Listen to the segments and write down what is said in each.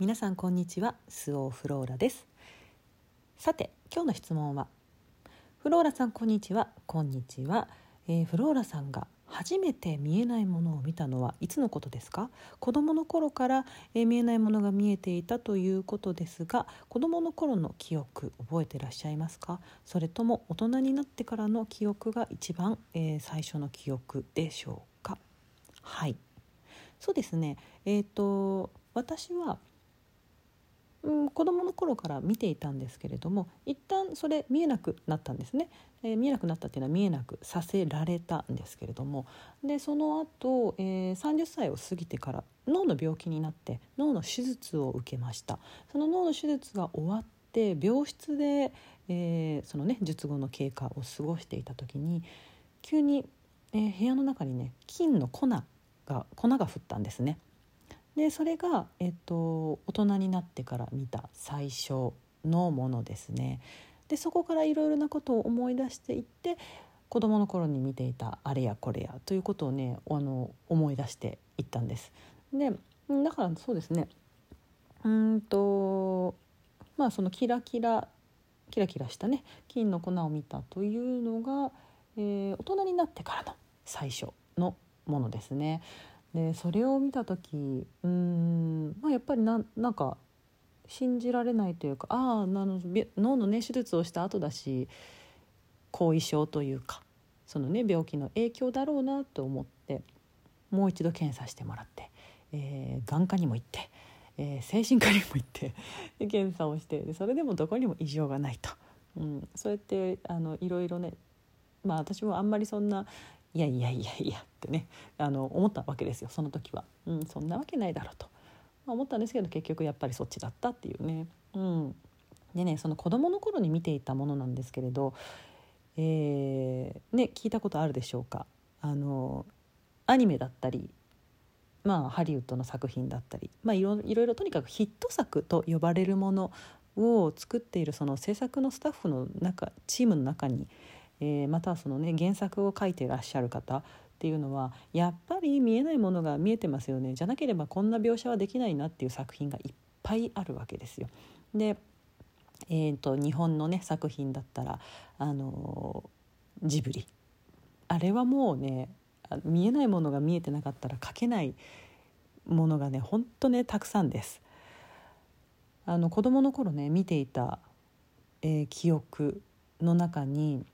皆さんこんにちは。スオーフローラです。さて今日の質問はフローラさんこんにちは。こんにちは、えー、フローラさんが初めて見えないものを見たのはいつのことですか？子供の頃から、えー、見えないものが見えていたということですが子供の頃の記憶覚えてらっしゃいますか？それとも大人になってからの記憶が一番、えー、最初の記憶でしょうか？はい。そうですね。えっ、ー、と私はうん、子供の頃から見ていたんですけれども一旦それ見えなくなったんですね、えー、見えなくなったっていうのは見えなくさせられたんですけれどもでその後、えー、30歳を過ぎてから脳の病気になって脳の手術を受けましたその脳の手術が終わって病室で、えー、そのね術後の経過を過ごしていた時に急に、えー、部屋の中にね金の粉が粉が降ったんですね。でそれが、えっと、大人になってから見た最初のものですね。でそこからいろいろなことを思い出していって子どもの頃に見ていたあれやこれやということをねあの思い出していったんです。でだからそうですねうんとまあそのキラキラキラキラしたね金の粉を見たというのが、えー、大人になってからの最初のものですね。でそれを見た時うん、まあ、やっぱりななんか信じられないというかああ脳のね手術をした後だし後遺症というかそのね病気の影響だろうなと思ってもう一度検査してもらって、えー、眼科にも行って、えー、精神科にも行ってで検査をしてでそれでもどこにも異常がないと、うん、そうやってあのいろいろねまあ私もあんまりそんないやいやいやいやってねあの思ったわけですよその時は、うん、そんなわけないだろうと、まあ、思ったんですけど結局やっぱりそっちだったっていうね。うん、でねその子供の頃に見ていたものなんですけれど、えー、ね、聞いたことあるでしょうか。あのアニメだったりまあ、ハリウッドの作品だったり、まあ、いろいろとにかくヒット作と呼ばれるものを作っているその制作のスタッフの中チームの中にえー、またそのね原作を書いていらっしゃる方っていうのはやっぱり見えないものが見えてますよねじゃなければこんな描写はできないなっていう作品がいっぱいあるわけですよ。で、えーと、日本のね作品だったらあのジブリあれはもうね見えないものが見えてなかったら書けないものがねほんとねたくさんです。あの子供の頃ね見ていた、えー、記憶の中に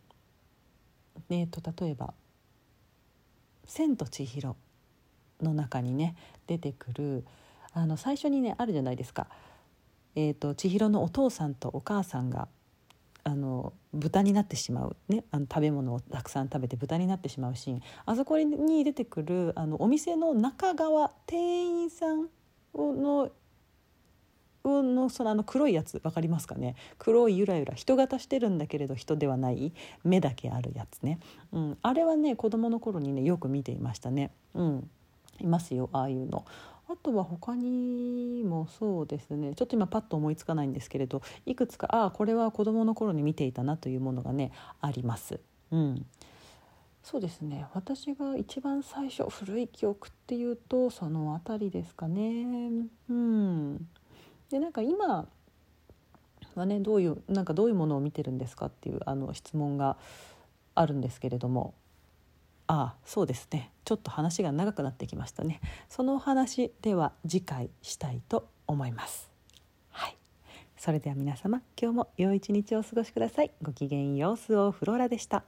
えーと、例えば「千と千尋」の中にね出てくるあの最初にねあるじゃないですか。えーと、千尋のお父さんとお母さんがあの豚になってしまう、ね、あの食べ物をたくさん食べて豚になってしまうシーンあそこに出てくるあのお店の中側店員さんののそのあの黒いやつ分かりますかね黒いゆらゆら人型してるん。だけれど人ではない目だけあるやつね、うん、あれはね子供の頃にねよく見ていましたね、うん、いますよああいうの。あとは他にもそうですねちょっと今パッと思いつかないん。ですけれどいくつかああこれは子供の頃に見ていたなというものがねあります。うん。そうですね私が一番最初古い記憶っていうとその辺りですかねうん。でなんか今はねどういうなんかどういうものを見てるんですかっていうあの質問があるんですけれども。ああそうですね。ちょっと話が長くなってきましたね。そのお話では次回したいと思います。はい。それでは皆様今日も良い一日をお過ごしください。ごきげんよう。スオフローラでした。